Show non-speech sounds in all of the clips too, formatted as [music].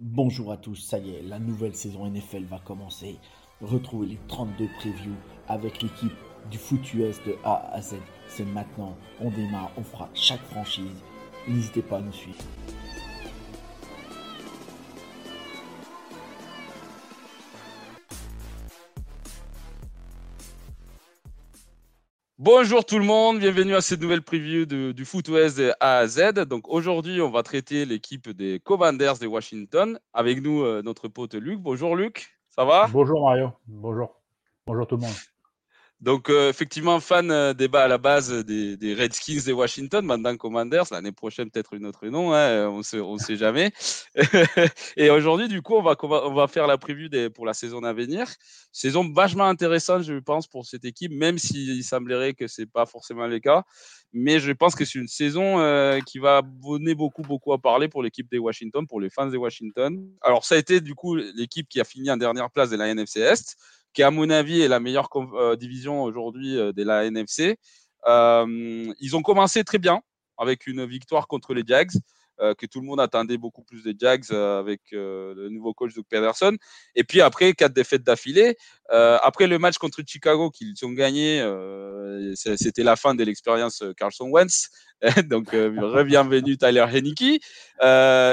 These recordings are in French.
Bonjour à tous, ça y est, la nouvelle saison NFL va commencer. Retrouvez les 32 previews avec l'équipe du foot US de A à Z. C'est maintenant, on démarre, on fera chaque franchise. N'hésitez pas à nous suivre. Bonjour tout le monde, bienvenue à cette nouvelle preview du Foot West A à Z. Donc aujourd'hui, on va traiter l'équipe des Commanders de Washington. Avec nous, euh, notre pote Luc. Bonjour Luc, ça va? Bonjour Mario, bonjour. Bonjour tout le monde. Donc, euh, effectivement, fan euh, débat à la base des, des, Redskins de Washington, maintenant Commanders. L'année prochaine, peut-être une autre nom, hein, on sait, ne sait jamais. [laughs] et aujourd'hui, du coup, on va, on faire la preview des, pour la saison à venir. Saison vachement intéressante, je pense, pour cette équipe, même s'il semblerait que ce n'est pas forcément le cas. Mais je pense que c'est une saison euh, qui va donner beaucoup, beaucoup à parler pour l'équipe des Washington, pour les fans des Washington. Alors, ça a été, du coup, l'équipe qui a fini en dernière place de la NFC Est qui à mon avis est la meilleure euh, division aujourd'hui euh, de la NFC. Euh, ils ont commencé très bien avec une victoire contre les Jags. Que tout le monde attendait beaucoup plus des Jags avec le nouveau coach Doug Pederson. Et puis après, quatre défaites d'affilée. après le match contre Chicago qu'ils ont gagné, c'était la fin de l'expérience Carlson Wentz. [laughs] Donc, bienvenue Tyler Henneke.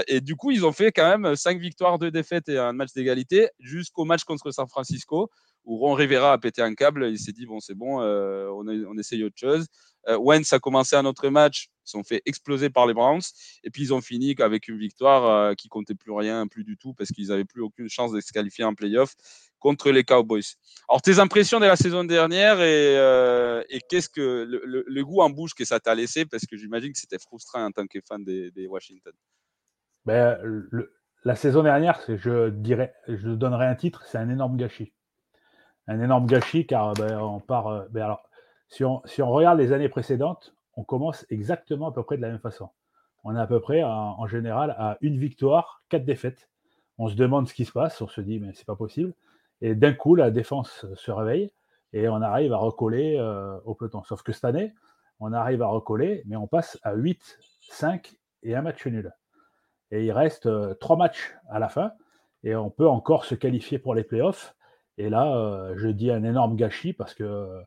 et du coup, ils ont fait quand même cinq victoires, deux défaites et un match d'égalité jusqu'au match contre San Francisco où Ron Rivera a pété un câble. Il s'est dit bon, c'est bon, euh, on, essaye autre chose. Euh, Wentz a commencé un autre match, ils sont fait exploser par les Browns, et puis ils ont fini avec une victoire euh, qui comptait plus rien, plus du tout, parce qu'ils n'avaient plus aucune chance de se qualifier en playoff contre les Cowboys. Alors, tes impressions de la saison dernière et, qu'est-ce que le, goût en bouche que ça t'a laissé, parce que j'imagine que c'était frustrant en tant que fan des, Washington. Ben, la saison dernière, je dirais, je donnerais un titre, c'est un énorme gâchis un énorme gâchis car ben, on part. Euh, ben, alors, si on, si on, regarde les années précédentes, on commence exactement à peu près de la même façon. On est à peu près en, général à une victoire, quatre défaites. On se demande ce qui se passe, on se dit mais c'est pas possible. Et d'un coup, la défense se réveille et on arrive à recoller euh, au peloton. Sauf que cette année, on arrive à recoller, mais on passe à 8, 5 et un match nul. Et il reste euh, trois matchs à la fin et on peut encore se qualifier pour les playoffs et là, euh, je dis un énorme gâchis parce que euh,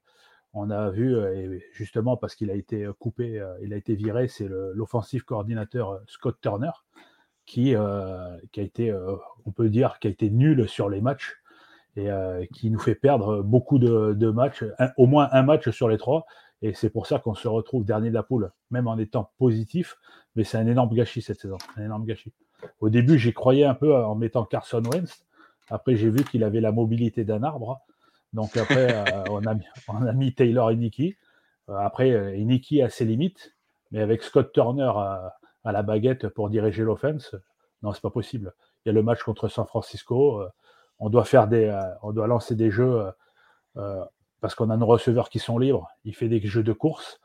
on a vu, euh, justement parce qu'il a été coupé, il a été viré, c'est l'offensif coordinateur Scott Turner qui, qui a été, on peut dire, qui a été nul sur les matchs et qui nous fait perdre beaucoup de, matchs, au moins un match sur les trois. Et c'est pour ça qu'on se retrouve dernier de la poule, même en étant positif. Mais c'est un énorme gâchis cette saison, un énorme gâchis. Au début, j'y croyais un peu en mettant Carson Wentz, après, j'ai vu qu'il avait la mobilité d'un arbre. Donc après, euh, [laughs] on, a, on, a, mis Taylor Iniki. Euh, après, euh, Iniki a ses limites, mais avec Scott Turner à, la baguette pour diriger l'offense, non, c'est pas possible. Il y a le match contre San Francisco. on doit faire des, on doit lancer des jeux parce qu'on a nos receveurs qui sont libres. Il fait des jeux de course.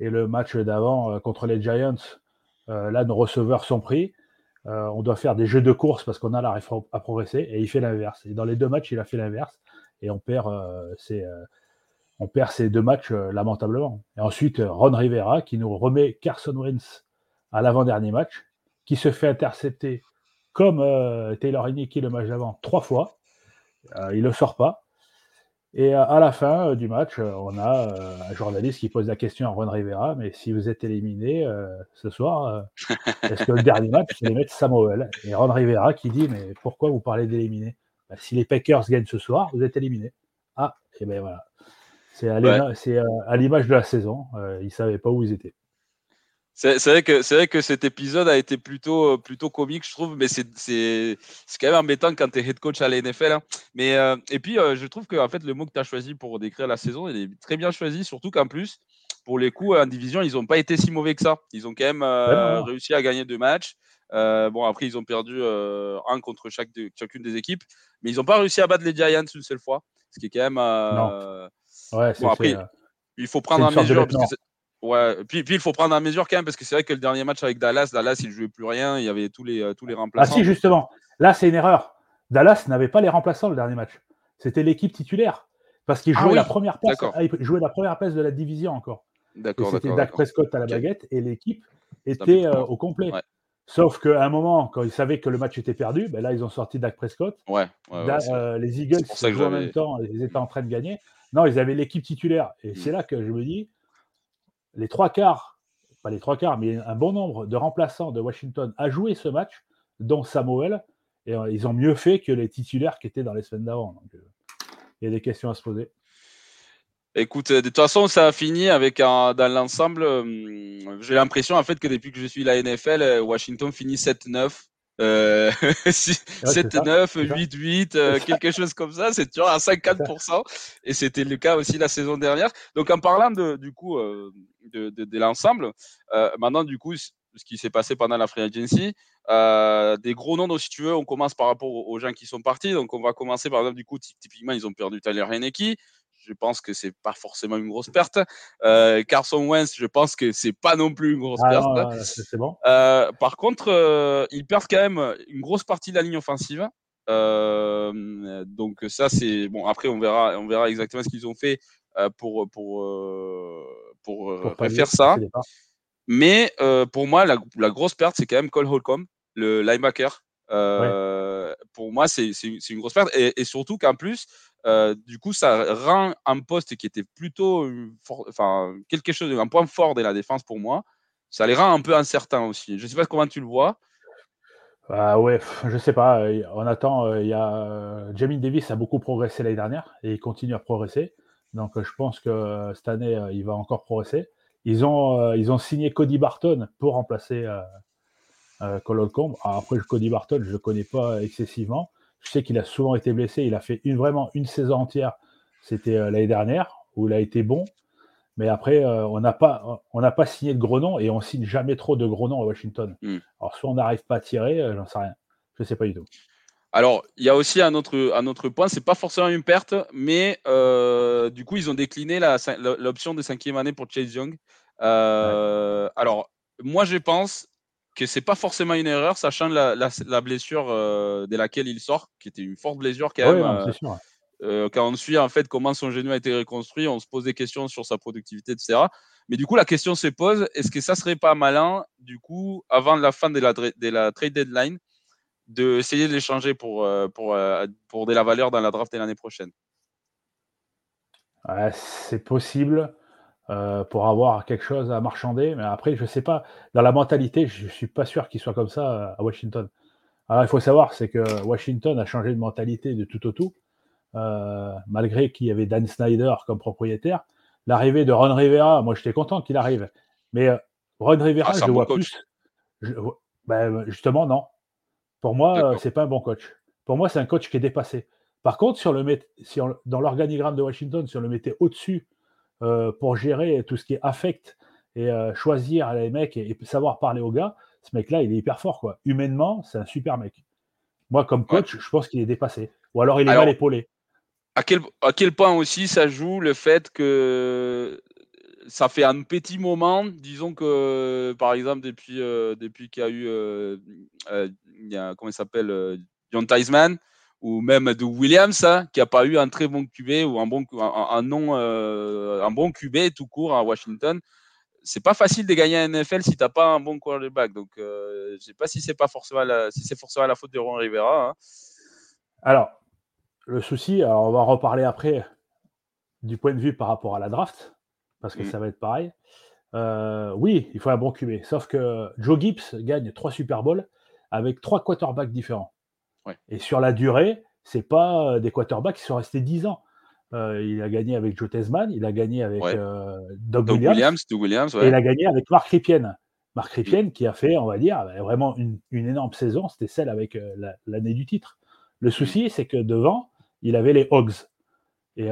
Et le match d'avant contre les Giants, là, nos receveurs sont pris. Euh, on doit faire des jeux de course parce qu'on a la réforme à progresser et il fait l'inverse. Et dans les deux matchs, il a fait l'inverse et on perd, euh, ces, euh, on perd ces deux matchs lamentablement. Et ensuite, Ron Rivera qui nous remet Carson Wentz à l'avant-dernier match, qui se fait intercepter comme Taylor Heineke le match d'avant trois fois. il ne le sort pas. Et à la fin euh, du match, euh, on a euh, un journaliste qui pose la question à Ron Rivera, mais si vous êtes éliminé ce soir, est-ce que le dernier match, c'est les mettre Samuel Et Ron Rivera qui dit, mais pourquoi vous parlez d'éliminer? Bah, Si les Packers gagnent ce soir, vous êtes éliminé. Ah, et ben voilà. C'est à l'image de la saison. ils ne savaient pas où ils étaient. C'est vrai que c'est vrai que cet épisode a été plutôt plutôt comique, je trouve, mais c'est c'est quand même embêtant quand tu es head coach à la NFL. Hein. Mais euh, et puis euh, je trouve que en fait le mot que tu as choisi pour décrire la saison, il est très bien choisi, surtout qu'en plus pour les coups en division, ils n'ont pas été si mauvais que ça. Ils ont quand même euh, réussi à gagner deux matchs. Euh, bon, après, ils ont perdu euh, un contre chaque chacune des équipes, mais ils n'ont pas réussi à battre les Giants une seule fois, ce qui est quand même. non. Ouais, bon, après, il faut prendre en mesure. Ouais, puis, puis, il faut prendre en mesure quand même, parce que c'est vrai que le dernier match avec Dallas, Dallas, il ne jouait plus rien, il y avait tous les, tous les remplaçants. Ah si, justement, là, c'est une erreur. Dallas n'avait pas les remplaçants le dernier match. C'était l'équipe titulaire. Parce qu'il ah jouait, la première place, ah, jouait la première place de la division encore. C'était Dak Prescott à la baguette et l'équipe était euh, au complet. Sauf qu'à un moment, quand ils savaient que le match était perdu, ben là, ils ont sorti Dak Prescott. Ouais, euh, les Eagles, en même temps, ils étaient en train de gagner. Non, ils avaient l'équipe titulaire. Et mm. c'est là que je me dis, les trois quarts, pas les trois quarts, mais un bon nombre de remplaçants de Washington a joué ce match, dont Samuel. Et euh, ils ont mieux fait que les titulaires qui étaient dans les semaines d'avant. Donc, il y a des questions à se poser. Écoute, de toute façon, ça a fini avec un, dans l'ensemble. j'ai l'impression en fait que depuis que je suis la NFL, euh, Washington finit 7-9. [laughs] 7-9, 8-8, [laughs] quelque chose comme ça, c'est toujours à 50%. Et c'était le cas aussi la saison dernière. Donc en parlant de, du coup euh, de, de, l'ensemble, euh, maintenant du coup, ce qui s'est passé pendant la free agency, des gros noms, donc, si tu veux, on commence par rapport aux gens qui sont partis. Donc on va commencer par exemple, du coup, typiquement, ils ont perdu Tyler Heineke je pense que c'est pas forcément une grosse perte. Euh, Carson Wentz, je pense que c'est pas non plus une grosse ah perte. c'est bon. Euh, par contre, euh, ils perdent quand même une grosse partie de la ligne offensive. donc ça, c'est bon. Après, on verra, on verra exactement ce qu'ils ont fait pour pour pour, faire ça. Mais pour moi, la, grosse perte, c'est quand même Cole Holcomb, le linebacker. Pour moi, c'est une grosse perte. Et, et surtout qu'en plus, euh, du coup, ça rend un poste qui était plutôt quelque chose, un point fort de la défense pour moi. Ça les rend un peu incertains aussi. Je ne sais pas comment tu le vois. Bah ouais, je sais pas. Euh, on attend. Euh, il y a Jamie Davis a beaucoup progressé l'année dernière et il continue à progresser. Donc je pense que cette année il va encore progresser. Ils ont ils ont signé Cody Barton pour remplacer euh, Cole Après Cody Barton, je le connais pas excessivement. Je sais qu'il a souvent été blessé. Il a fait une, vraiment une saison entière. C'était euh, l'année dernière où il a été bon. Mais après, euh, on n'a pas, on pas signé de gros noms et on signe jamais trop de gros noms à Washington. Hmm. Alors, soit on n'arrive pas à tirer, euh, j'en sais rien. Je ne sais pas du tout. Alors, il y a aussi un autre, un autre point, c'est pas forcément une perte, mais du coup, ils ont décliné l'option de cinquième année pour Chase Young. Alors, moi, je pense, que c'est pas forcément une erreur, sachant la, la, blessure euh, de laquelle il sort, qui était une forte blessure quand même. Euh, euh, quand on suit en fait comment son genou a été reconstruit, on se pose des questions sur sa productivité, etc. Mais du coup, la question se pose est-ce que ça serait pas malin, du coup, avant la fin de la, de la trade deadline, d'essayer de l'échanger pour, pour, pour de la valeur dans la draft de l'année prochaine? C'est possible. Euh, pour avoir quelque chose à marchander. Mais après, je ne sais pas, dans la mentalité, je ne suis pas sûr qu'il soit comme ça euh, à Washington. Alors, il faut savoir, c'est que Washington a changé de mentalité de tout au tout, euh, malgré qu'il y avait Dan Snyder comme propriétaire. L'arrivée de Ron Rivera, moi, j'étais content qu'il arrive. Mais Ron Rivera, ah, je le vois plus. Ben, justement, non. Pour moi, c'est pas un bon coach. Pour moi, c'est un coach qui est dépassé. Par contre, sur le, si dans l'organigramme de Washington, si on le mettait au-dessus pour gérer tout ce qui est affect et euh, choisir les mecs et, savoir parler aux gars, ce mec-là, il est hyper fort. Quoi. Humainement, c'est un super mec. Moi, comme coach, je pense qu'il est dépassé. Ou alors il est mal épaulé. À quel, à quel point aussi ça joue le fait que ça fait un petit moment, disons que par exemple depuis, euh, depuis qu'il y a eu, il y a, comment il s'appelle, John Theismann, ou même de Williams, hein, qui n'a pas eu un très bon QB ou un bon, un, non, euh, un bon QB tout court à Washington. C'est pas facile de gagner un NFL si tu n'as pas un bon quarterback. Donc, euh, je ne sais pas si c'est pas forcément la, si c'est forcément la faute de Ron Rivera. Hein. Alors, le souci, alors on va reparler après du point de vue par rapport à la draft, parce que mm. ça va être pareil. Euh, oui, il faut un bon QB. Sauf que Joe Gibbs gagne trois Super Bowls avec trois quarterbacks différents. Et sur la durée, c'est pas euh, des quarterbacks qui sont restés 10 ans. Euh, il a gagné avec Joe Tesman, il a gagné avec euh, Doug, Williams, et il a gagné avec Mark Ripien. Mark Ripien qui a fait, on va dire, vraiment une, énorme saison, c'était celle avec l'année du titre. Le mm. souci, c'est que devant, il avait les Hogs. Et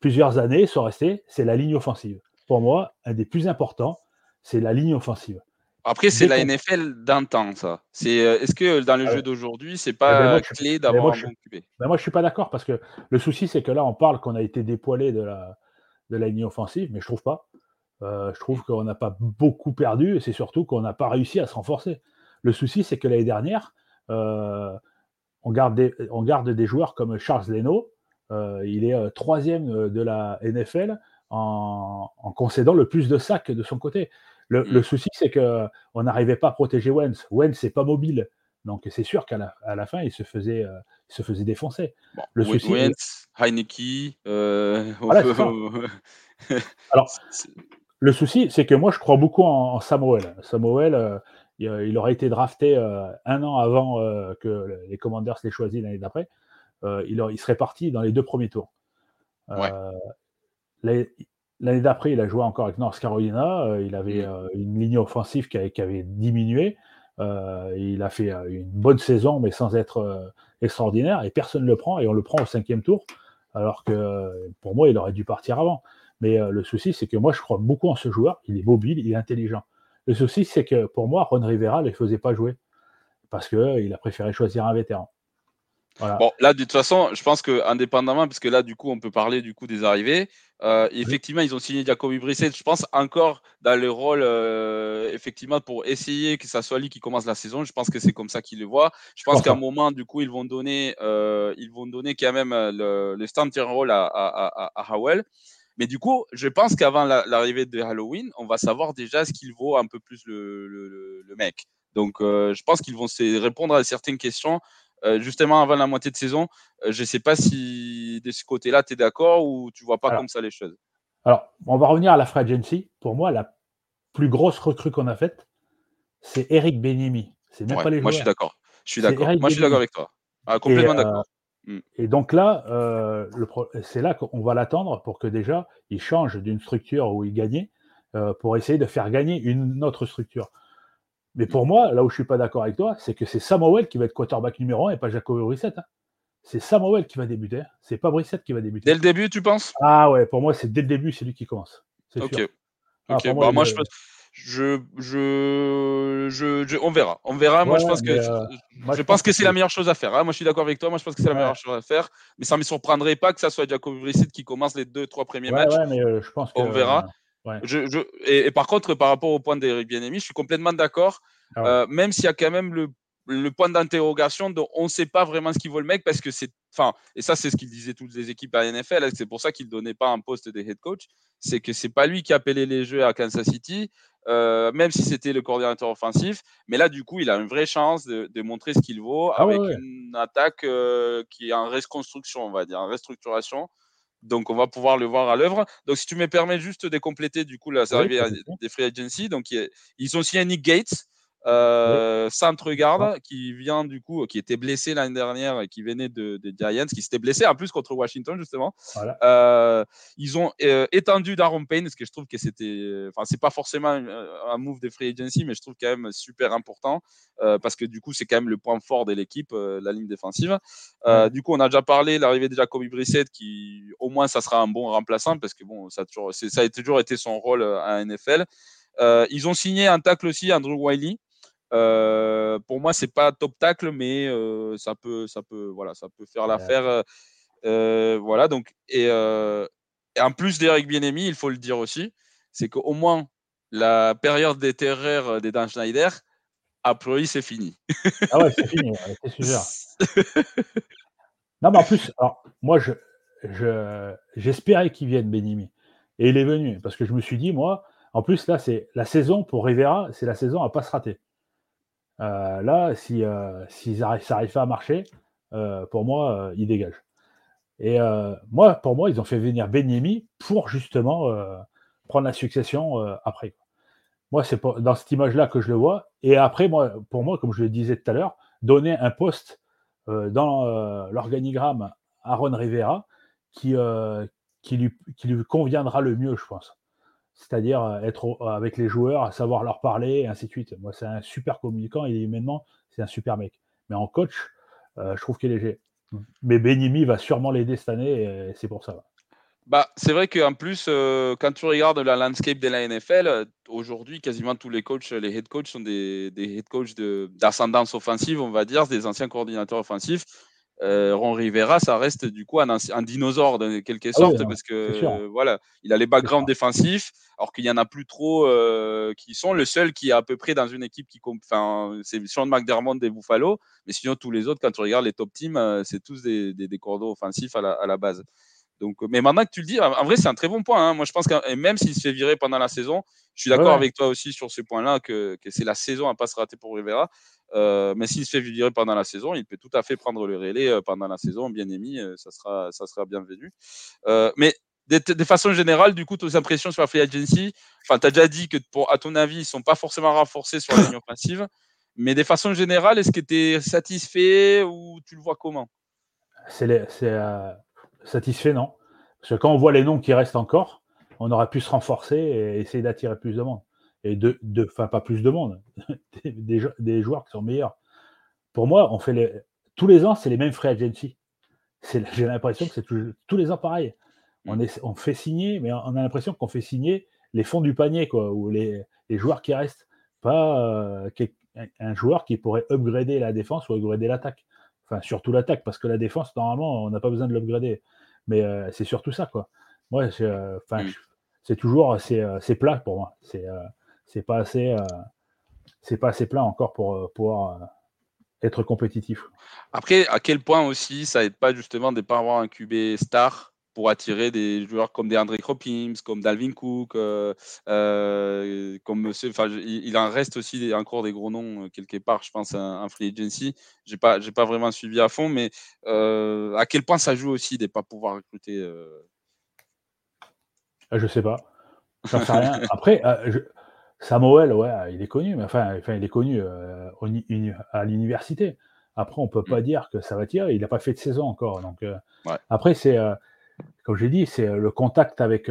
plusieurs années sont restées, c'est la ligne offensive. Pour moi, un des plus importants, c'est la ligne offensive. Après, c'est la NFL d'un temps, ça. C'est, euh, est-ce que dans le Ah jeu d'aujourd'hui, c'est ben pas moi, je suis- clé d'avoir moi, un bon QB Ben, moi, je suis pas d'accord parce que le souci, c'est que là, on parle qu'on a été dépoilé de la, de la ligne offensive, mais je trouve pas. Euh, je trouve qu'on n'a pas beaucoup perdu et c'est surtout qu'on n'a pas réussi à se renforcer. Le souci, c'est que l'année dernière, euh, on, garde des, on garde des joueurs comme Charles Leno. euh, il est euh, troisième euh, de la NFL en, en concédant le plus de sacs de son côté. Le, Mm. le souci, c'est qu'on n'arrivait pas à protéger Wentz. Wentz, c'est pas mobile. Donc, c'est sûr qu'à la, à la fin, il se faisait, euh, il se faisait défoncer. Bon, Le souci- Wentz, Heineke, euh, Voilà, ça. [laughs] Alors, Le souci, c'est que moi, je crois beaucoup en, en Samuel. Samuel, euh, il, il aurait été drafté un an avant que le- les Commanders l'aient choisi l'année d'après. Il, serait parti dans les deux premiers tours. Ouais. L'année d'après, il a joué encore avec North Carolina. euh, il avait Mm. euh, une ligne offensive qui avait, qui avait diminué. Euh, il a fait une bonne saison, mais sans être extraordinaire. Et personne ne le prend. Et on le prend au cinquième tour. Alors que pour moi, il aurait dû partir avant. Mais le souci, c'est que moi, je crois beaucoup en ce joueur. Il est mobile, il est intelligent. Le souci, c'est que pour moi, Ron Rivera ne les faisait pas jouer. Parce qu'il a préféré choisir un vétéran. Voilà. Bon, là, de toute façon, je pense que indépendamment, parce que là, du coup, on peut parler du coup des arrivées. euh, effectivement, ils ont signé Jacoby Brissett. Je pense encore dans le rôle, euh, effectivement, pour essayer que ça soit lui qui commence la saison. Je pense que c'est comme ça qu'ils le voient. Je pense qu'à un moment, du coup, ils vont donner, euh, ils vont donner quand même le, le starting role à, à, à, à Howell. Mais du coup, je pense qu'avant la- l'arrivée de Halloween, on va savoir déjà ce qu'il vaut un peu plus le, le, mec. Donc, je pense qu'ils vont se répondre à certaines questions euh, justement avant la moitié de saison. Euh, je ne sais pas si de ce côté-là, tu es d'accord ou tu vois pas Alors, comme ça les choses? Alors, on va revenir à la free agency. Pour moi, la plus grosse recrue qu'on a faite, c'est Eric Benimi. C'est même Ouais, pas les moi, je suis d'accord. Je suis d'accord. Moi, je suis d'accord avec toi. Ah, complètement Et, euh, d'accord. Et donc là, c'est là qu'on va l'attendre pour que déjà il change d'une structure où il gagnait pour essayer de faire gagner une autre structure. Mais pour moi, là où je suis pas d'accord avec toi, c'est que c'est Samuel qui va être quarterback numéro 1 et pas Jacoby Brissett. hein. C'est Samuel qui va débuter. hein. C'est pas Brissett qui va débuter. Dès le début, tu penses? Ah ouais, pour moi, c'est dès le début, c'est lui qui commence. C'est Ok. sûr. Ah, Ok, pour bah, moi, moi, je, pense- je, je, je, je- on verra. On verra. moi, je pense que, euh, moi, je pense que que c'est la meilleure chose à faire. hein. Moi, je suis d'accord avec toi. Moi, je pense que c'est la meilleure chose à faire. Mais ça ne me surprendrait pas que ça soit Jacob Brissett qui commence les deux, trois premiers Ouais, matchs. ouais, mais euh, je pense que. On verra. Ouais. Je, je, et, et par contre, par rapport au point d'Eric Bienemi, je suis complètement d'accord. Ah ouais. Euh, même s'il y a quand même le, le point d'interrogation dont on ne sait pas vraiment ce qu'il vaut le mec parce que c'est. Enfin, et ça, c'est ce qu'ils disaient toutes les équipes à NFL. hein, C'est pour ça qu'ils ne donnaient pas un poste de head coach. C'est que c'est pas lui qui appelait les jeux à Kansas City, euh, même si c'était le coordinateur offensif. Mais là, du coup, il a une vraie chance de, de montrer ce qu'il vaut Ah avec ouais. une attaque euh, qui est en reconstruction, on va dire, en restructuration. Donc, on va pouvoir le voir à l'œuvre. Donc, si tu me permets juste de compléter, du coup, la Oui, souci. des free agency. Donc, ils ont signé Nick Gates, euh, centre garde, qui vient du coup, qui était blessé l'année dernière et qui venait de- des Giants, qui s'était blessé en plus contre Washington, justement. Voilà. Euh, ils ont euh, étendu Darren Payne, parce que je trouve que c'était. Enfin, c'est pas forcément un, un move des free agency, mais je trouve quand même super important, euh, parce que du coup, c'est quand même le point fort de l'équipe, euh, la ligne défensive. Euh, Du coup, on a déjà parlé, l'arrivée de Jacoby Brissett, qui au moins, ça sera un bon remplaçant, parce que bon, ça a toujours, ça a toujours été son rôle euh, à NFL. Euh, ils ont signé un tacle aussi, Andrew Wiley. Euh, pour moi, c'est pas top tacle, mais euh, ça peut, ça peut, voilà, ça peut faire l'affaire. euh, voilà, donc et, et en plus d'Eric Bienemi, il faut le dire aussi, c'est qu'au moins la période des terreurs des Dan Schneider, a priori, c'est fini. Ah ouais, c'est fini, c'est sûr. [laughs] Non, mais en plus, alors, moi, je, je, j'espérais qu'il vienne, Benimi. Et il est venu, parce que je me suis dit, moi, en plus, là, c'est la saison pour Rivera, c'est la saison à pas se rater. Euh, là, si, euh, ça n'arrive pas à marcher, euh, pour moi, euh, il dégage. Et moi, pour moi, ils ont fait venir Benyemi pour justement prendre la succession après. Moi, c'est dans cette image-là que je le vois. Et après, moi, pour moi, comme je le disais tout à l'heure, donner un poste dans l'organigramme à Ron Rivera qui lui conviendra le mieux, je pense. C'est-à-dire euh, être au- avec les joueurs, savoir leur parler, et ainsi de suite. Moi, c'est un super communicant et humainement, c'est un super mec. Mais en coach, euh, je trouve qu'il est léger. Mais Benimi va sûrement l'aider cette année et c'est pour ça. Bah, c'est vrai qu'en plus, euh, quand tu regardes la landscape de la NFL, euh, aujourd'hui, quasiment tous les coachs, les head coachs sont des, des head coachs d'ascendance offensive, on va dire, des anciens coordinateurs offensifs. Euh, Ron Rivera, ça reste du coup un, un dinosaure de quelque ah sorte parce que voilà, il a les backgrounds défensifs, alors qu'il y en a plus trop euh, qui sont. Le seul qui est à peu près dans une équipe qui, enfin, c'est Sean McDermott des Buffalo, mais sinon tous les autres, quand tu regardes les top teams, euh, c'est tous des, des, des cordeaux offensifs à la, à la base. Donc, mais maintenant que tu le dis, en vrai, c'est un très bon point. Hein. Moi, je pense que même s'il se fait virer pendant la saison, je suis d'accord avec toi aussi sur ce point-là, que, que c'est la saison à pas se rater pour Rivera. Euh, mais s'il se fait virer pendant la saison, il peut tout à fait prendre le relais euh, pendant la saison, bien émis, euh, ça sera, ça sera bienvenu. mais de, de, façon générale, du coup, tes impressions sur la free agency, enfin, tu as déjà dit que, pour, à ton avis, ils ne sont pas forcément renforcés sur la ligne offensive, mais de façon générale, est-ce que tu es satisfait ou tu le vois comment? C'est satisfait, non. Parce que quand on voit les noms qui restent encore, on aurait pu se renforcer et essayer d'attirer plus de monde et de, enfin pas plus de monde, [laughs] des, des, joueurs qui sont meilleurs. Pour moi, on fait les, tous les ans, c'est les mêmes free agency. J'ai l'impression que c'est tous les ans pareil. On, est, on fait signer, mais on a l'impression qu'on fait signer les fonds du panier, quoi, ou les, les joueurs qui restent, pas euh, un joueur qui pourrait upgrader la défense ou upgrader l'attaque. Enfin, surtout l'attaque, parce que la défense, normalement, on n'a pas besoin de l'upgrader. Mais euh, c'est surtout ça, quoi. Moi, euh, c'est toujours c'est plat pour moi. C'est pas assez, euh, c'est pas assez plein encore pour euh, pouvoir euh, être compétitif. Après, à quel point aussi ça aide pas justement de ne pas avoir un QB star pour attirer des joueurs comme des André Hopkins, comme Dalvin Cook, comme monsieur, enfin, il, en reste aussi encore des gros noms quelque part, je pense, un, free agency. J'ai pas, j'ai pas vraiment suivi à fond, mais à quel point ça joue aussi de ne pas pouvoir recruter. Ah, je sais pas. J'en sais rien. [laughs] Après, je, Samuel, ouais, il est connu, mais enfin, enfin il est connu euh, à l'université. Après, on peut pas mmh. dire que ça va tirer. Il n'a pas fait de saison encore. Donc, euh, après, c'est, euh, comme j'ai dit, c'est le contact avec,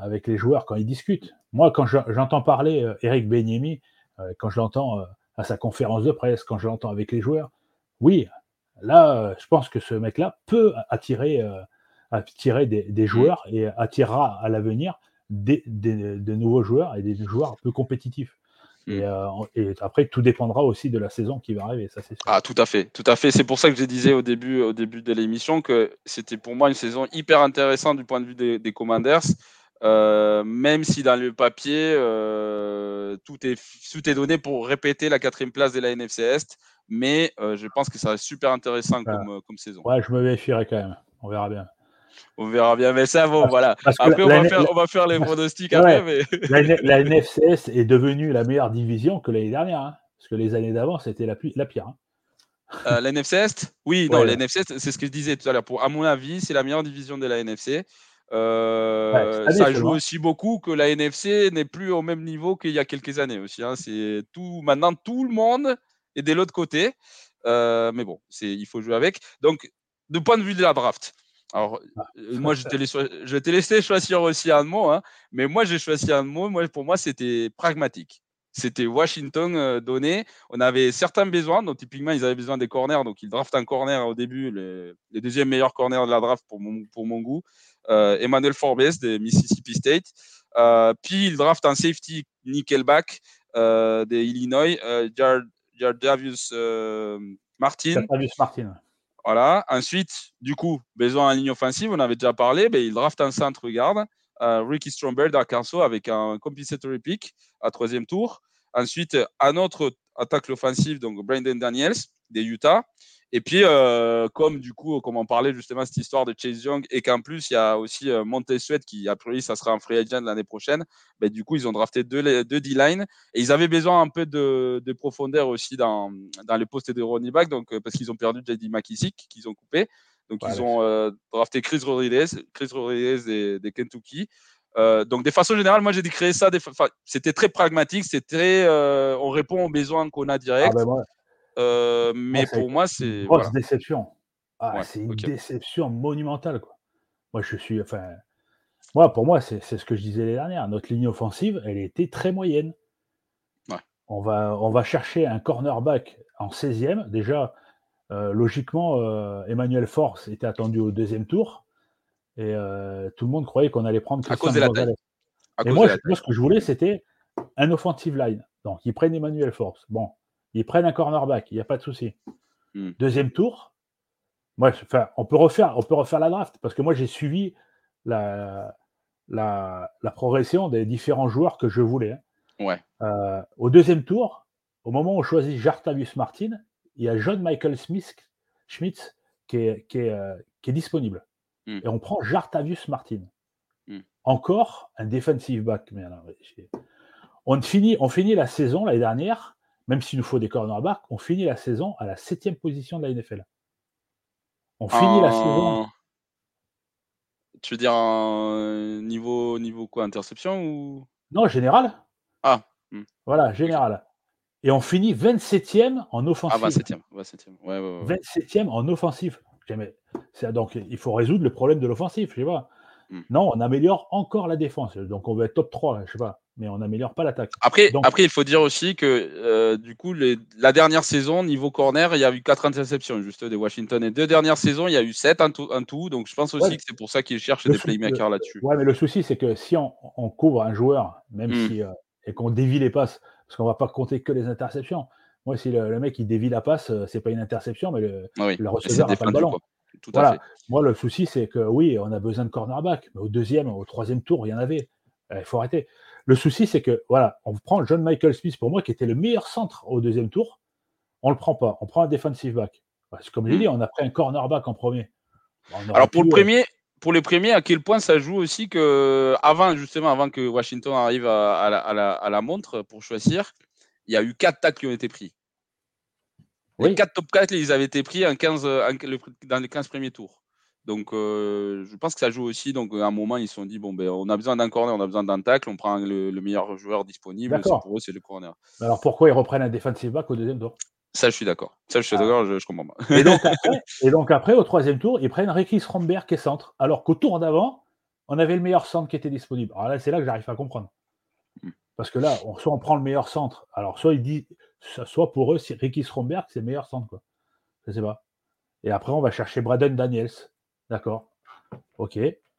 avec les joueurs quand ils discutent. Moi, quand j'entends parler Eric Benyemi, quand je l'entends à sa conférence de presse, quand je l'entends avec les joueurs, oui, là, je pense que ce mec-là peut attirer, attirer des, des, mmh. joueurs et attirera à l'avenir des, nouveaux joueurs et des joueurs peu compétitifs. Mm. Euh, et, après, tout dépendra aussi de la saison qui va arriver, ça c'est Ah, tout à fait, tout à fait. C'est pour ça que je disais au début, au début de l'émission que c'était pour moi une saison hyper intéressante du point de vue des, Commanders. Euh, même si dans le papier, euh, tout, est, tout est donné pour répéter la quatrième place de la NFC Est, mais je pense que ça va super intéressant comme, comme saison. Ouais, je me méfierai quand même. On verra bien. On verra bien, mais ça, bon, voilà. après, on, va faire, on, va faire, les pronostics après. Mais... [laughs] la, NFCS est devenue la meilleure division que l'année dernière, hein, parce que les années d'avant, c'était la, la, pire. Hein. Euh, la NFC Est Oui, non, la NFC c'est ce que je disais tout à l'heure. À mon avis, c'est la meilleure division de la NFC. Euh, ça joue aussi beaucoup que la NFC n'est plus au même niveau qu'il y a quelques années aussi. Hein. C'est tout maintenant tout le monde est de l'autre côté. Euh, mais bon, c'est il faut jouer avec. Donc, de point de vue de la draft, alors, ah, euh, moi, je, [laughs] t'ai laissé choisir aussi un mot, hein, mais moi, j'ai choisi un mot. Moi, pour moi, c'était pragmatique. C'était Washington euh, donné. On avait certains besoins, donc typiquement, ils avaient besoin des corners, donc ils draftent un corner au début, le, le deuxième meilleur corner de la draft pour mon, pour mon goût, euh, Emmanuel Forbes de Mississippi State. puis ils draftent un safety nickelback des Illinois, Jardavius Martin. Jardavius Martin. Voilà. Ensuite, du coup, besoin en ligne offensive, on avait déjà parlé, mais il draft un centre garde, euh, Ricky Stromberg d'Arkansas avec un compensatory pick à troisième tour. Ensuite, un autre attaque l'offensive, donc Brandon Daniels des Utah. Et puis, euh, comme du coup, comme on parlait justement cette histoire de Chase Young, et qu'en plus, il y a aussi euh, Sweat qui, a priori, ça sera un free agent l'année prochaine, ben, du coup, ils ont drafté deux, deux D-line. Et ils avaient besoin un peu de, de profondeur aussi dans, dans les postes de running back, donc, euh, parce qu'ils ont perdu J.D. McKissick, qu'ils ont coupé. Donc, ils ont euh, drafté Chris Rodriguez, Chris Rodriguez des, Kentucky. Euh, donc, de façon générale, moi, j'ai dû créer ça. C'était très pragmatique. C'était, on répond aux besoins qu'on a direct. Ah ben euh, mais pour moi, c'est. Grosse déception. Ah, c'est une déception monumentale. Quoi. Moi, je suis. Enfin, moi, pour moi, c'est ce que je disais l'année dernière. Notre ligne offensive, elle était très moyenne. On, va, on va chercher un cornerback en 16e. Déjà, euh, logiquement, euh, Emmanuel Force était attendu au deuxième tour. Et tout le monde croyait qu'on allait prendre Christian à cause de la taille. Et moi, ce que je voulais, c'était un offensive line. Donc, ils prennent Emmanuel Force. Bon, ils prennent un cornerback, il n'y a pas de souci. Hmm. Deuxième tour, moi, enfin, on peut refaire, on peut refaire la draft parce que moi, j'ai suivi la, la, la progression des différents joueurs que je voulais. hein. Ouais. Euh, au deuxième tour, au moment où on choisit Jartavius Martin, il y a John Michael Smith, Schmitz qui est, qui est, euh, qui est disponible. Mm. Et on prend Jartavius Martin. Mm. Encore un defensive back. Mais alors, j'ai- on, finit, on finit la saison l'année dernière, même s'il nous faut des cornerbacks, on finit la saison à la septième position de la NFL. On finit la saison. En- Tu veux dire en niveau, niveau quoi Interception ou? Non, général. Ah, hmm. Voilà, général. Et on finit 27e en Ah, offensive. 27ème. 27ème. Ouais, ouais, ouais. 27e en offensif. Donc, il faut résoudre le problème de l'offensif, je sais pas. Hmm. Non, on améliore encore la défense. Donc, on veut être top 3, je sais pas. Mais on n'améliore pas l'attaque. Après, Donc- après, il faut dire aussi que euh, du coup, les- la dernière saison, niveau corner, il y a eu 4 interceptions juste des Washington. Et deux dernières saisons, il y a eu 7 en tout. en tout. donc, je pense aussi Ouais. que c'est pour ça qu'ils cherchent des playmakers là-dessus. Ouais, mais le souci, c'est que si on, on couvre un joueur, même Hmm. si. euh, et qu'on dévie les passes, parce qu'on va pas compter que les interceptions. Moi, si le, le mec il dévie la passe, euh, c'est pas une interception, mais le, Ah oui, le receveur n'a pas le ballon. quoi. Tout Voilà. à fait. Moi, le souci, c'est que oui, on a besoin de cornerback, mais au deuxième, au troisième tour, il y en avait. Euh, Il faut arrêter. Le souci, c'est que, voilà, on prend John Michael Smith, pour moi, qui était le meilleur centre au deuxième tour. On le prend pas. On prend un defensive back. Parce que, comme j'ai Hmm. dit, on a pris un cornerback en premier. Alors pour le euh, premier, pour les premiers, à quel point ça joue aussi que avant justement avant que Washington arrive à, à la, à la- à la montre pour choisir, il y a eu quatre tacles qui ont été pris. Les quatre top 4, ils avaient été pris en 15, en- le- dans les 15 premiers tours. Donc euh, je pense que ça joue aussi. Donc à un moment, ils se sont dit bon ben on a besoin d'un corner, on a besoin d'un tacle, on prend le, le meilleur joueur disponible. Pour eux, c'est le corner. Alors, pourquoi ils reprennent un defensive back au deuxième tour? Ça, je suis d'accord. Ça, je suis Ah. d'accord, je, je comprends pas. et donc, [laughs] après, et donc, après, au troisième tour, ils prennent Ricky Stromberg qui est centre. Alors qu'au tour d'avant, on avait le meilleur centre qui était disponible. Alors là, c'est là que j'arrive à comprendre. Parce que là, soit on prend le meilleur centre. Alors, soit il dit, soit pour eux, c'est Ricky Stromberg, c'est le meilleur centre. Quoi. Je sais pas. Et après, on va chercher Braden Daniels. D'accord. Ok.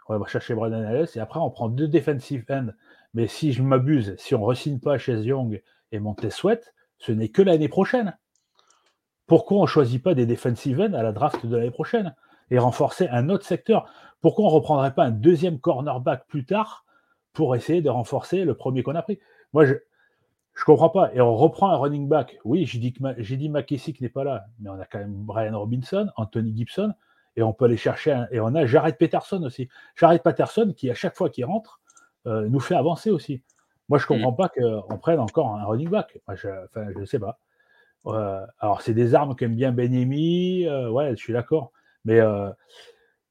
On va chercher Braden Daniels. Et après, on prend deux defensive ends. Mais si je m'abuse, si on ne re-signe pas Chase Young et Montez Sweat, ce n'est que l'année prochaine. Pourquoi on ne choisit pas des defensive ends à la draft de l'année prochaine et renforcer un autre secteur? Pourquoi on ne reprendrait pas un deuxième cornerback plus tard pour essayer de renforcer le premier qu'on a pris Moi, je ne comprends pas. Et on reprend un running back. Oui, j'ai dit, j'ai dit McKissick n'est pas là, mais on a quand même Brian Robinson, Anthony Gibson, et on peut aller chercher un- Et on a Jared Peterson aussi. Jared Peterson qui, à chaque fois qu'il rentre, euh, nous fait avancer aussi. Moi, je ne comprends pas qu'on prenne encore un running back. Moi, je ne sais pas. Euh, alors, c'est des armes qu'aime bien Benemi, euh, ouais, je suis d'accord. Mais euh,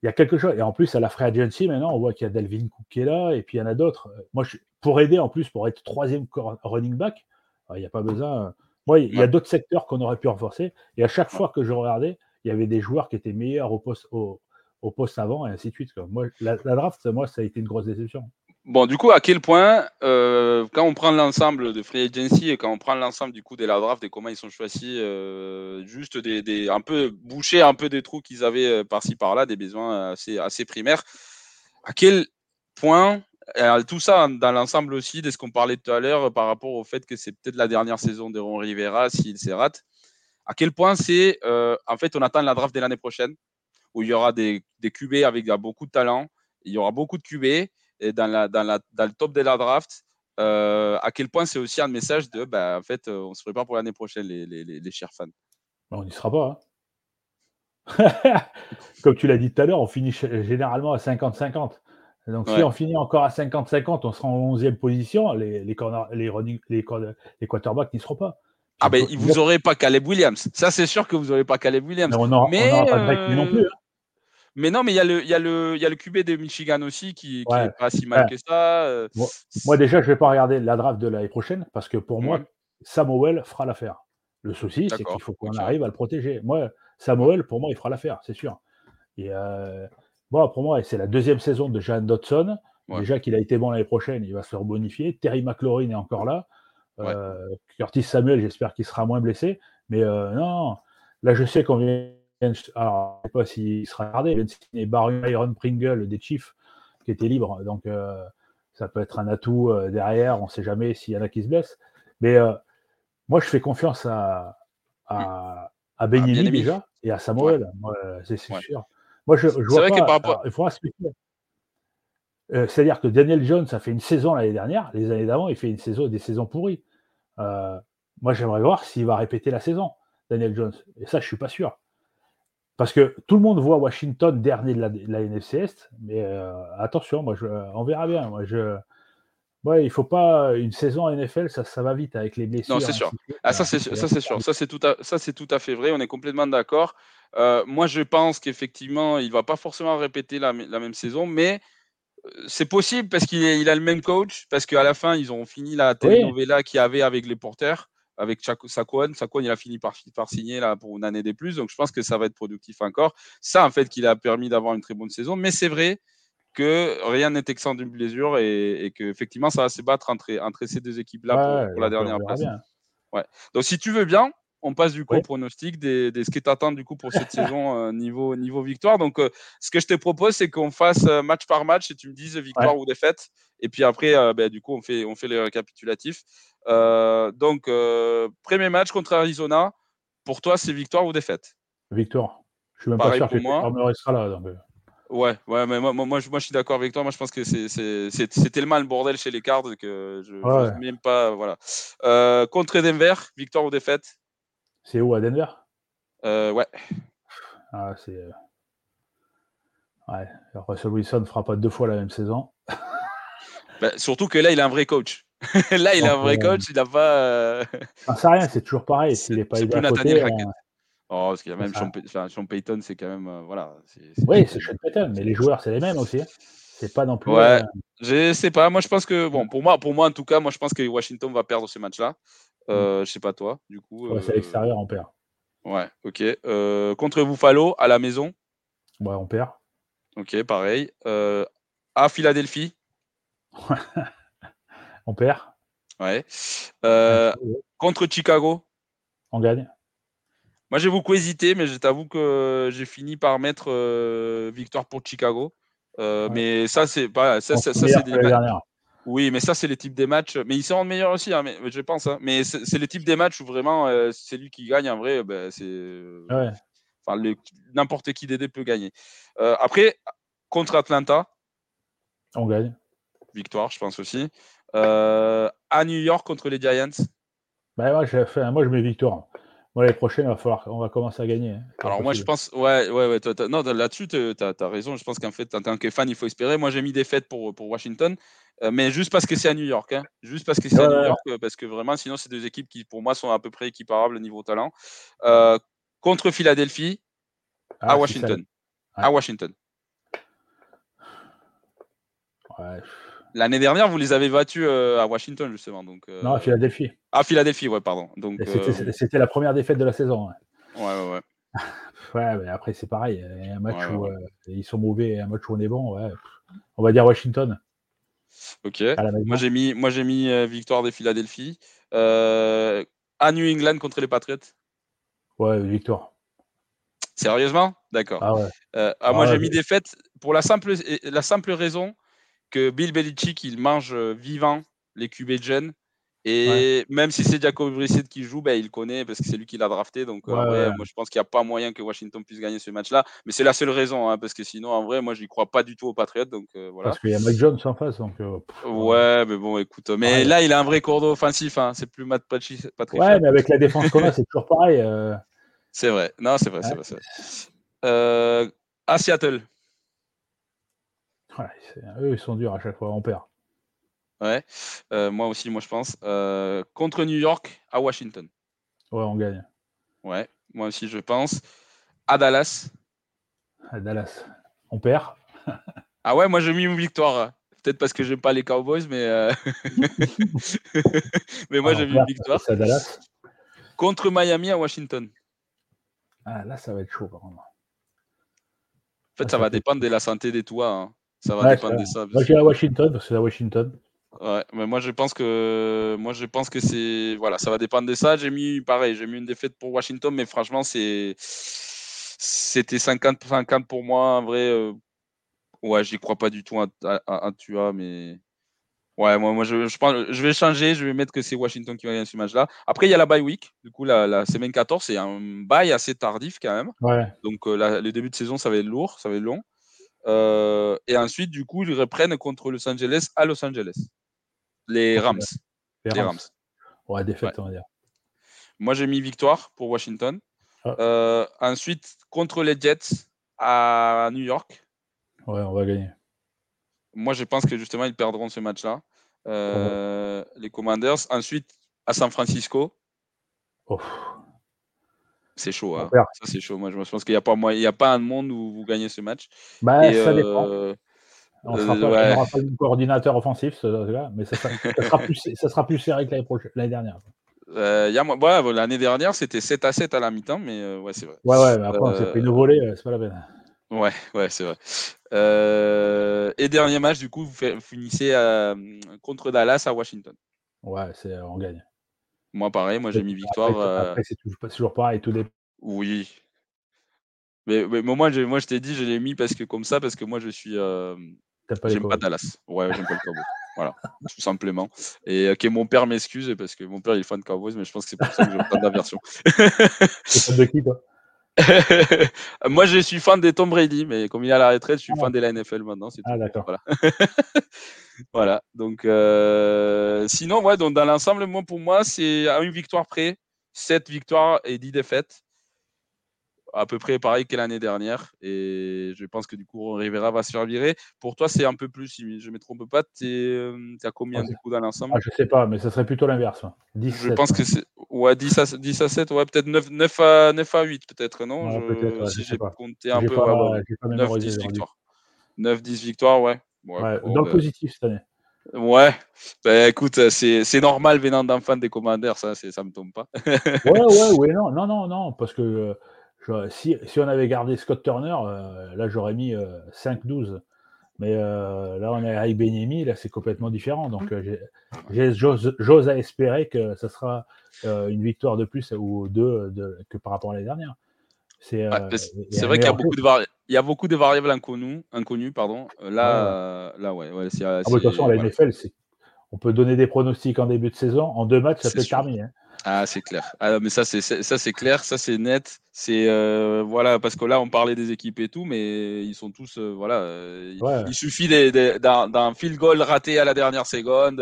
il y a quelque chose. Et en plus, à la Free Agency, maintenant, on voit qu'il y a Delvin Cook qui est là, et puis il y en a d'autres. Euh, Moi, je- pour aider, en plus, pour être troisième running back, euh, il n'y a pas besoin. Moi, il y a d'autres secteurs qu'on aurait pu renforcer. Et à chaque fois que je regardais, il y avait des joueurs qui étaient meilleurs au poste, au, au poste avant, et ainsi de suite. Moi, la, la draft, moi, ça a été une grosse déception. Bon, du coup, à quel point, euh, quand on prend l'ensemble de Free Agency et quand on prend l'ensemble du coup de la draft et comment ils sont choisis, euh, juste des, des- un peu boucher un peu des trous qu'ils avaient euh, par-ci par-là, des besoins assez, assez primaires, à quel point, tout ça dans l'ensemble aussi de ce qu'on parlait tout à l'heure par rapport au fait que c'est peut-être la dernière saison de Ron Rivera s'il se rate, à quel point c'est, en fait, on attend la draft de l'année prochaine où il y aura des, des QB avec beaucoup de talent, il y aura beaucoup de QB et dans, la, dans, la, dans le top de la draft, euh, à quel point c'est aussi un message de, bah, en fait, euh, on se prépare pour l'année prochaine, les, les, les, les chers fans. Ben, on n'y sera pas. hein. [laughs] Comme tu l'as dit tout à l'heure, on finit généralement à 50-50. Donc, si on finit encore à 50-50, on sera en 11e position, les, les, corner- les, running- les, corner- les quarterbacks n'y seront pas. Ah ben, vous n'aurez pas Caleb Williams. Ça, c'est sûr que vous n'aurez pas Caleb Williams. mais on n'aura pas de Drake May non plus. euh, hein. Mais non, mais il y, a le- y, a le- il y a le QB de Michigan aussi qui, qui Ouais. est pas si mal Ouais. que ça. euh, Moi- Moi, déjà, je ne vais pas regarder la draft de l'année prochaine parce que pour moi. Samuel fera l'affaire. Le souci, c'est qu'il faut qu'on arrive à le protéger. Moi, Samuel, pour moi, il fera l'affaire, c'est sûr. Et euh, bon, pour moi, c'est la deuxième saison de Jean Dodson. Ouais. Déjà qu'il a été bon l'année prochaine, il va se rebonifier. Terry McLaurin est encore là. Ouais. Euh, Curtis Samuel, j'espère qu'il sera moins blessé. Mais euh, non, là, je sais qu'on vient. Alors, je ne sais pas s'il sera gardé. Il signer Byron Pringle des Chiefs qui était libre. Donc, euh, ça peut être un atout euh, derrière. On ne sait jamais s'il y en a qui se blessent. Mais euh, moi, je fais confiance à, à, à déjà et à Samuel. C'est sûr. Moi, je, je vois pas. il faudra C'est-à-dire que Daniel Jones a fait une saison l'année dernière. Les années d'avant, il fait une saison, des saisons pourries. moi, j'aimerais voir s'il va répéter la saison, Daniel Jones. Et ça, je suis pas sûr. Parce que tout le monde voit Washington dernier de la, NFC Est, mais euh, attention, moi, je, on verra bien. Moi, je, ouais, il faut pas une saison NFL, ça, ça va vite avec les blessures. Non, c'est sûr. Ah, ça, c'est ça, c'est sûr. Ça, c'est tout, à, ça, c'est tout à fait vrai. On est complètement d'accord. Euh, moi, je pense qu'effectivement, il va pas forcément répéter la, la même saison, mais euh, c'est possible parce qu'il il a le même coach, parce qu'à la fin, ils ont fini la telenovela qu'il y avait avec les porteurs avec Saquon. Saquon, il a fini par, par, signer là, pour une année des plus. Donc, je pense que ça va être productif encore. Ça, en fait, qu'il a permis d'avoir une très bonne saison. Mais c'est vrai que rien n'est exempt d'une blessure et, et qu'effectivement, ça va se battre entre, entre ces deux équipes-là pour, la dernière place. Ouais. Donc, si tu veux bien, on passe du coup au pronostic des, des, ce qui t'attend du coup pour cette [laughs] saison euh, niveau, niveau victoire. Donc, euh, ce que je te propose, c'est qu'on fasse euh, match par match et tu me dises victoire ou défaite. Et puis après, ben, du coup, on fait, on fait les récapitulatifs. donc, premier match contre Arizona. Pour toi, c'est victoire ou défaite? Victoire. Je suis même pas sûr que moi. restera là. Ouais, ouais, mais moi, moi, moi, je suis d'accord avec toi. Moi, je pense que c'est tellement le bordel chez les cartes que je ne même pas. Voilà. contre Denver, victoire ou défaite? C'est où à Denver? Euh, Ouais. Ah, c'est. Euh, ouais. Russell Wilson ne fera pas deux fois la même saison. [laughs] Bah, surtout que là, il a un vrai coach. [laughs] là, il a un vrai coach, il n'a pas. Euh... Ça rien, c'est toujours pareil. [laughs] S'il n'est pas aidé à côté. Euh, oh, parce qu'il y a même Sean, Payton, c'est quand même. voilà. oui, c'est Sean Payton, mais les joueurs, c'est les mêmes aussi. Hein. C'est pas non plus. Ouais, je sais pas. Moi, je pense que. Bon, pour moi, pour moi, en tout cas, moi, je pense que Washington va perdre ce match-là. Mmh. Euh, je sais pas toi, du coup. c'est à euh, l'extérieur, on perd. Ouais, ok. Euh, contre Buffalo, à la maison? Ouais, on perd. Ok, pareil. à Philadelphie? [laughs] On perd. Ouais. contre Chicago? On gagne. Moi, j'ai beaucoup hésité, mais je t'avoue que j'ai fini par mettre victoire pour Chicago. Mais ça, c'est pas. Ça, ça, c'est des. Oui, mais ça, c'est le type des matchs. Mais ils se rendent meilleurs aussi, hein, mais, je pense. Hein. Mais c'est le type des matchs où vraiment, euh, c'est lui qui gagne. En vrai, ben, c'est. Euh, enfin, n'importe qui d'aider peut gagner. Euh, après, contre Atlanta. On gagne. Victoire, je pense aussi. à New York contre les Giants. Ben, moi, fait, moi, je mets victoire. Moi, les prochaines, il va falloir, on va commencer à gagner. Hein, Alors, moi, je pense, ouais, ouais, ouais, non, là-dessus, tu as, raison. Je pense qu'en fait, en tant que fan, il faut espérer. Moi, j'ai mis des fêtes pour, pour Washington. Euh, mais juste parce que c'est à New York. Hein. Juste parce que c'est à New York, euh, parce que vraiment, sinon, c'est deux équipes qui, pour moi, sont à peu près équiparables niveau talent. Euh, contre Philadelphie, à ah, Washington. À Washington. L'année dernière, vous les avez battus à Washington, justement. Donc, Non, à Philadelphie. À Philadelphie, ouais, pardon. Donc, c'était, la première défaite de la saison. Ouais, ouais, ouais. ouais, [laughs] mais après, c'est pareil. Un match où ils sont mauvais un match où on est bon, ouais. On va dire Washington. Ok. Moi j'ai mis, moi j'ai mis euh, victoire des Philadelphie. Euh, à New England contre les Patriots. Ouais, victoire. Sérieusement? D'accord. Ah ouais. Euh, ah, moi ah j'ai mis défaite pour la simple, la simple raison que Bill Belichick il mange vivant les QB jeunes et même si c'est Jacob Brissett qui joue, ben, il connaît parce que c'est lui qui l'a drafté. Donc, moi, je pense qu'il n'y a pas moyen que Washington puisse gagner ce match-là. Mais c'est la seule raison, hein, parce que sinon, en vrai, moi, je n'y crois pas du tout aux Patriots. Donc, euh, voilà. Parce qu'il y a Mike Jones en face. Donc, euh, ouais, mais bon, écoute. Mais là, il a un vrai cordeau offensif. Hein. C'est plus Matt Patrick. Ouais, mais avec la défense qu'on a, c'est toujours pareil. Euh. C'est vrai. Non, c'est vrai, c'est vrai. à Seattle. eux, ils sont durs à chaque fois. On perd. Ouais, euh, moi aussi, moi je pense. Euh, contre New York à Washington. Ouais, on gagne. Ouais, moi aussi je pense. À Dallas. À Dallas. On perd. [laughs] ah ouais, moi j'ai mis une victoire. Peut-être parce que j'aime pas les Cowboys, mais, euh, [laughs] mais moi ah, j'ai mis une victoire. À Dallas. Contre Miami à Washington. Ah là, ça va être chaud par contre. En fait, ça, va dépendre de la santé des toits. Hein. Ça va dépendre de ça. Moi, j'ai à Washington parce que c'est à Washington. Ouais, mais moi je pense que moi je pense que c'est voilà, ça va dépendre de ça. J'ai mis pareil, j'ai mis une défaite pour Washington, mais franchement c'est c'était 50-50 pour moi. En vrai, euh... ouais, j'y crois pas du tout à, à, Tua, mais Ouais, moi, moi je, je, pense, je vais changer, je vais mettre que c'est Washington qui va gagner ce match-là. Après, il y a la bye week. Du coup, la, la semaine 14, c'est un bye assez tardif quand même. Ouais. Donc, euh, la- le début de saison, ça va être lourd, ça va être long. Euh, et ensuite, du coup, ils reprennent contre Los Angeles à Los Angeles. Les. Rams. Les Les Rams. Ouais, défaite, on va dire. Moi, j'ai mis victoire pour Washington. Ah. Euh, ensuite, contre les Jets à New York. Ouais, on va gagner. Moi, je pense que justement, ils perdront ce match-là. Euh, Les Commanders. Ensuite, à San Francisco. Oh. C'est chaud. Hein. Ça, c'est chaud. Moi, je pense qu'il n'y a, pas il y a pas un monde où vous gagnez ce match. Bah, Et, ça dépend. On sera euh, pas- on de coordinateur offensif, là mais ça sera, [laughs] ça sera plus, ça sera plus serré que l'année dernière. euh, ouais, L'année dernière, c'était 7 à 7 à la mi-temps, mais euh, ouais, c'est vrai. Ouais, ouais, mais après, on s'est pris une volée, c'est pas la peine. Ouais, ouais, c'est vrai. Euh, et dernier match, du coup, vous, finissez contre Dallas à Washington. Ouais, c'est, on gagne. Moi, pareil, moi j'ai mis victoire. Après, après, c'est toujours, pareil, tout dépend. Oui. Mais, mais moi, je, moi, je t'ai dit, je l'ai mis parce que comme ça, parce que moi, je suis. Euh, pas j'aime pas. Dallas. Ouais, j'aime pas le Cowboys. [laughs] Voilà, tout simplement. Et que mon père m'excuse parce que mon père il est fan de Cowboys, mais je pense que c'est pour ça que j'ai autant d'aversion. De qui, toi? [laughs] Moi, je suis fan des Tom Brady, mais comme il est à la retraite, je suis Ah. fan de la NFL maintenant. c'est. Ah, d'accord. Voilà. [laughs] voilà. Donc, euh, sinon, ouais, donc dans l'ensemble, moi, pour moi, c'est à une victoire près, 7 victoires et 10 défaites. À peu près pareil que l'année dernière. Et je pense que du coup, Rivera va se faire virer. Pour toi, c'est un peu plus, si je ne me trompe pas. Tu as combien Ah, du coup dans l'ensemble? Ah, je sais pas, mais ça serait plutôt l'inverse. 10, Je pense que c'est ouais, 10, à, 10 à 7, ouais, peut-être 9, 9, à, 9 à 8, peut-être, non? Ouais, Je- peut-être, ouais, Si j'ai compté un peu, pas, ouais, ouais, j'ai pas 9, mémorisé. 10 j'aurais dû. victoires. 9, 10 victoires, ouais. Bon, dans le positif cette année. Ouais, ben écoute, c'est normal venant d'un fan des commandeurs, ça, c'est- ça me tombe pas. Ouais, ouais, [laughs] ouais, non, non, non, non, parce que euh, je- si, si on avait gardé Scott Turner, euh, là j'aurais mis euh, 5-12. Mais euh, là on est avec Benyemi, là c'est complètement différent. Donc euh, j'ose à espérer que ça sera euh, une victoire de plus ou deux de, que par rapport à l'année dernière. C'est euh, vrai qu'il y a beaucoup de vari- il y a beaucoup de variables inconnues, inconnues pardon. Euh, Là, Ouais, euh, là, ouais, Ah, de toute façon, la. NFL, on peut donner des pronostics en début de saison. En deux matchs, ça peut terminé. hein. Ah, c'est clair. Ah, mais ça, c'est ça, c'est clair, ça, c'est net. C'est euh, voilà, parce que là, on parlait des équipes et tout, mais ils sont tous euh, voilà. euh, il- Ouais. Il suffit d'un field goal raté à la dernière seconde,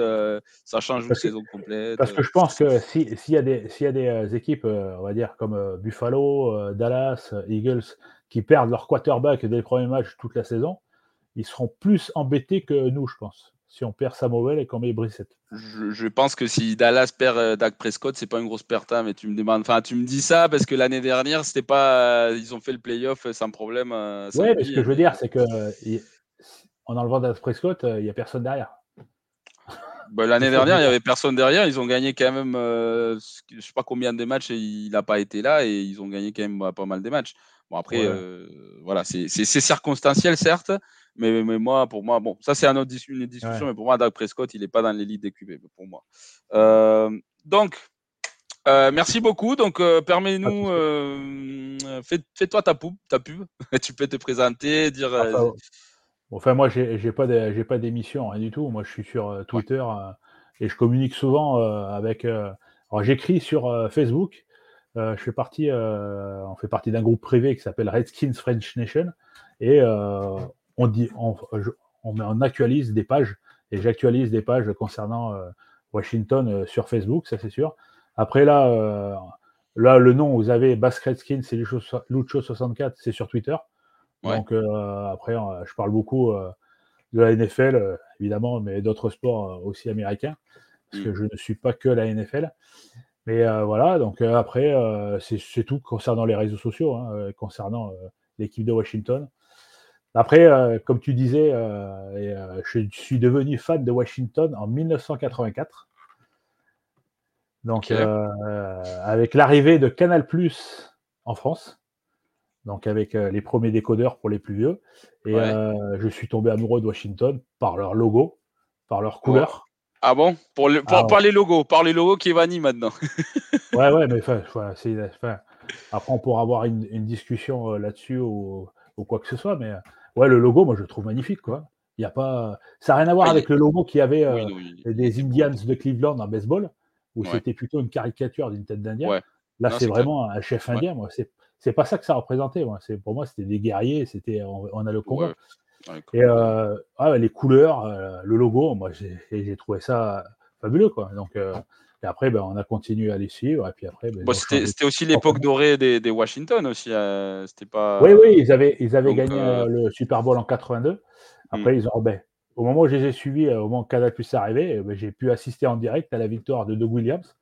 ça change une saison complète. Parce que je pense que si- s'il y a des, s'il y a des équipes, on va dire comme Buffalo, Dallas, Eagles, qui perdent leur quarterback dès le premier match toute la saison, ils seront plus embêtés que nous, je pense. Si on perd Samuel et qu'on met Brissett. Je, je pense que si Dallas perd euh, Dak Prescott, c'est pas une grosse perte, hein, mais tu me demandes, enfin, tu me dis ça parce que l'année dernière, c'était pas, euh, ils ont fait le playoff euh, sans problème. euh, Oui, mais ce que je veux dire, c'est que en enlevant Dak Prescott, il n'y a personne derrière. Bah, l'année dernière, il n'y avait personne derrière. Ils ont gagné quand même, euh, je sais pas combien de matchs, et il n'a pas été là et ils ont gagné quand même bah, pas mal de matchs. Bon, après, Ouais. euh, voilà, c'est circonstanciel, certes, mais, mais moi, pour moi, bon, ça c'est un autre une discussion, Ouais. mais pour moi, Dak Prescott, il n'est pas dans l'élite des QB, pour moi. Euh, donc, euh, merci beaucoup. Donc, euh, permets-nous, euh, fais- fais-toi ta pub, ta pub. [laughs] tu peux te présenter, dire. euh, Enfin, moi, j'ai pas j'ai pas d'émission, rien du tout. Moi, je suis sur euh, Twitter euh, et je communique souvent euh, avec. euh, alors, j'écris sur Facebook. Euh, je fais partie, euh, on fait partie d'un groupe privé qui s'appelle Redskins French Nation et euh, on dit, on, on, on actualise des pages et j'actualise des pages concernant Washington sur Facebook, ça c'est sûr. Après là, euh, là le nom, vous avez Basque Redskins, c'est Lucho- Lucho64, c'est sur Twitter. Ouais. Donc euh, après, euh, je parle beaucoup euh, de la NFL, évidemment, mais d'autres sports aussi américains, parce que Mm. je ne suis pas que la NFL. Mais voilà, donc après, c'est tout concernant les réseaux sociaux, hein, concernant l'équipe de Washington. Après, euh, comme tu disais, euh, et, euh, je suis devenu fan de Washington en 1984. Donc, avec l'arrivée de Canal Plus en France, donc avec euh, les premiers décodeurs pour les plus vieux, et Ouais. euh, je suis tombé amoureux de Washington par leur logo, par leur couleur. Ah bon? Pour, le, pour, Ah ouais. par les logos, par les logos qui est vanille maintenant. [laughs] Ouais, ouais, mais voilà, enfin, après, on pourra avoir une, une discussion euh, là-dessus ou, ou quoi que ce soit, mais ouais, le logo, moi, je le trouve magnifique, quoi. Il y a pas, ça n'a rien à voir Ah, il avec le logo qu'il y avait Oui, non, il- des Indians de Cleveland en baseball, où Ouais. c'était plutôt une caricature d'une tête d'Indien. Là, c'est vraiment un chef indien. Moi, c'est c'est pas ça que ça représentait. Moi, c'est pour moi, c'était des guerriers. C'était on, on a le combat. Ouais. Ouais, Et euh, ah, les couleurs, euh, le logo, moi, j'ai trouvé ça fabuleux, quoi. Donc, euh, et après, ben, on a continué à les suivre. Et puis après, ben, Bon, c'était aussi l'époque dorée des, des Washington aussi. euh, c'était pas. Oui, oui, ils avaient, ils avaient donc, gagné le Super Bowl en 82. Après, ils ont. Ben, au moment où je les ai suivis, au moment où Canal Plus est arrivé, ben, j'ai pu assister en direct à la victoire de Doug Williams,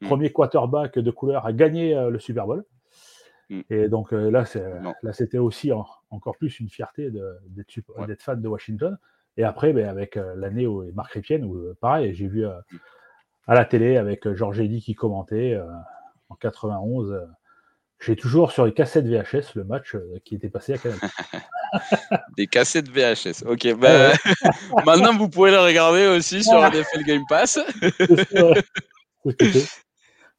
Mm. premier quarterback de couleur à gagner le Super Bowl. Mm. Et donc euh, là, Non. là, c'était aussi en- encore plus une fierté d'être Ouais. fan de Washington. Et après, ben, avec euh, l'année où Marc Ripien, où euh, pareil, j'ai vu euh, Mm. à la télé avec euh, Georges Eddy qui commentait euh, en 91. euh, j'ai toujours sur les cassettes VHS le match euh, qui était passé à Canal. [laughs] Des cassettes VHS. Ok, ben, [laughs] maintenant vous pouvez le regarder aussi sur. NFL Game Pass. [laughs] C'est ce que c'est.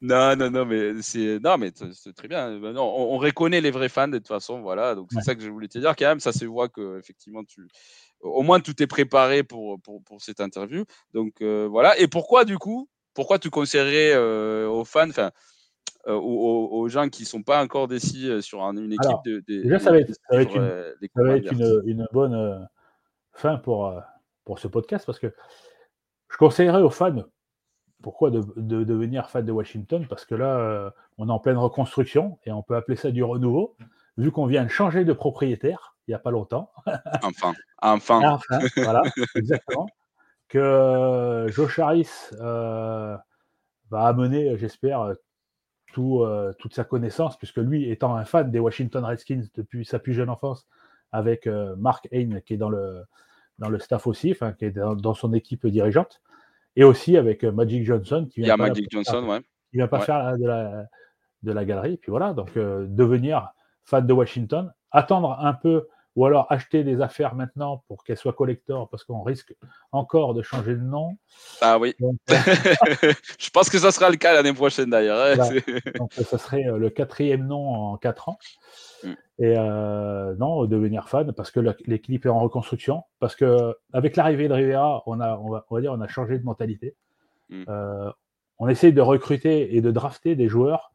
Non, non, non, mais c'est non, mais c'est- très bien. Ben non, on, on reconnaît les vrais fans de toute façon, voilà. Donc c'est Ouais. ça que je voulais te dire quand même. Ça se voit que effectivement tu, au moins tout est préparé pour pour, pour cette interview. Donc euh, voilà. Et pourquoi du coup, pourquoi tu conseillerais euh, aux fans, enfin euh, aux, gens qui sont pas encore décis sur un- une équipe Alors, de, de- déjà, ça va être- ça va être suivre, une- Ça va être une, une bonne fin pour, pour ce podcast parce que je conseillerais aux fans pourquoi de, de devenir fan de Washington? Parce que là, euh, on est en pleine reconstruction et on peut appeler ça du renouveau vu qu'on vient de changer de propriétaire il n'y a pas longtemps. [laughs] Enfin, enfin. Enfin, voilà, exactement. Que euh, Josh Harris euh, va amener, j'espère, tout, euh, toute sa connaissance, puisque lui, étant un fan des Washington Redskins depuis sa plus jeune enfance, avec Mark Hain, qui est dans le, dans le staff aussi, qui est dans, dans son équipe dirigeante, et aussi avec euh, Magic Johnson, qui Il y vient a pas Magic Johnson, faire- ouais. qui vient pas Ouais. faire de la, de la galerie. Puis voilà, donc euh, devenir fan de Washington, attendre un peu ou alors acheter des affaires maintenant pour qu'elles soient collector parce qu'on risque encore de changer de nom. Ah oui. Donc, [laughs] euh, je pense que ça sera le cas l'année prochaine d'ailleurs. hein. [laughs] Donc, ça serait euh, le quatrième nom en quatre ans. Mm. Et euh, non, devenir fan parce que l'équipe est en reconstruction, parce que avec l'arrivée de Rivera, on a, on va, on va dire, on a changé de mentalité. Mm. Euh, on essaye de recruter et de drafter des joueurs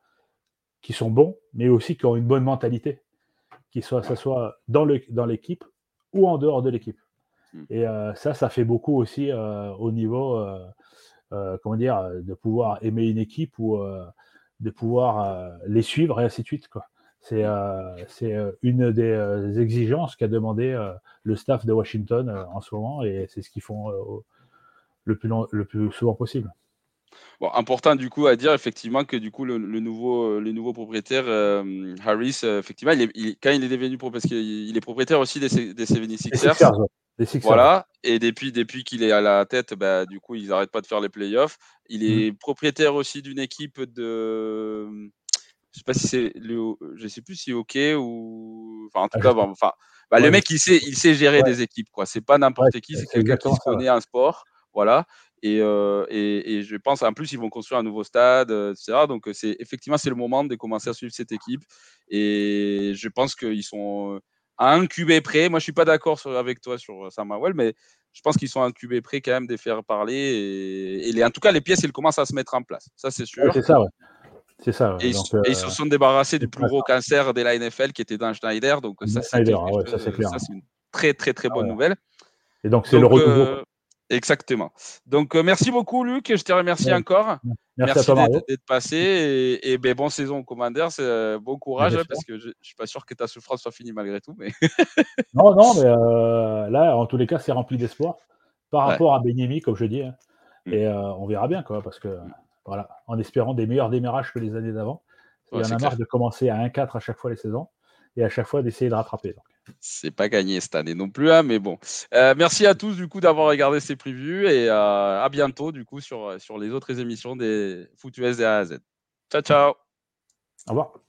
qui sont bons, mais aussi qui ont une bonne mentalité, qui soit, ça soit dans le dans l'équipe ou en dehors de l'équipe. Mm. Et euh, ça, ça fait beaucoup aussi euh, au niveau, euh, comment dire, de pouvoir aimer une équipe ou de pouvoir les suivre et ainsi de suite. C'est euh, une des exigences qu'a demandé le staff de Washington en ce moment et c'est ce qu'ils font au- le, plus long- le plus souvent possible. Bon, important du coup à dire effectivement que du coup le, le nouveau, euh, propriétaires euh, Harris, euh, effectivement, il est- il- quand il est devenu parce qu'il est propriétaire aussi des, des Les 76ers. Sixers. Voilà, et depuis, depuis qu'il est à la tête, bah, du coup, ils n'arrêtent pas de faire les playoffs. Il est propriétaire aussi d'une équipe de. Je sais pas si c'est le. Je sais plus si OK ou. Enfin, en tout Ah, cas, bon, enfin, bah, Ouais, le mec, il sait, il sait gérer Ouais. des équipes, quoi. C'est pas n'importe Ouais, qui, c'est quelqu'un qui se connaît un sport. Voilà. Et, euh, et, et je pense, en plus, ils vont construire un nouveau stade, euh, etc. Donc, euh, c'est effectivement, c'est le moment de commencer à suivre cette équipe. Et je pense qu'ils sont à un QB près. Moi, je suis pas d'accord avec toi sur Sam Howell, mais je pense qu'ils sont à un QB près quand même de faire parler. Et, et les, en tout cas, les pièces, elles commencent à se mettre en place. Ça, c'est sûr. Ouais, c'est ça, ouais. C'est ça. ouais. Et, ils, Donc, et ils se sont débarrassés du plus gros cancer de la NFL qui était Dan Schneider. Donc, ça, c'est une très, très, très Ah bonne nouvelle. et donc, c'est le euh, exactement. Donc, euh, merci beaucoup, Luc. Je te remercie Ouais. encore. Merci, toi, d'être- passé. Et, et ben, bonne saison au Commanders. euh, bon courage, parce que je ne suis pas sûr que ta souffrance soit finie malgré tout. Mais... [laughs] Non, non, mais euh, là, en tous les cas, c'est rempli d'espoir par Ouais. rapport à Benimi, comme je dis. hein. Mm. Et on verra bien, quoi, parce que, voilà, en espérant des meilleurs démarrages que les années d'avant. Il y en a marre de commencer à 1-4 à chaque fois les saisons et à chaque fois d'essayer de rattraper. donc. C'est pas gagné cette année non plus, hein, mais bon. Euh, merci à tous du coup d'avoir regardé ces previews et euh, à bientôt du coup sur, sur les autres émissions des Foot US de A à Z. Ciao, ciao. Au revoir.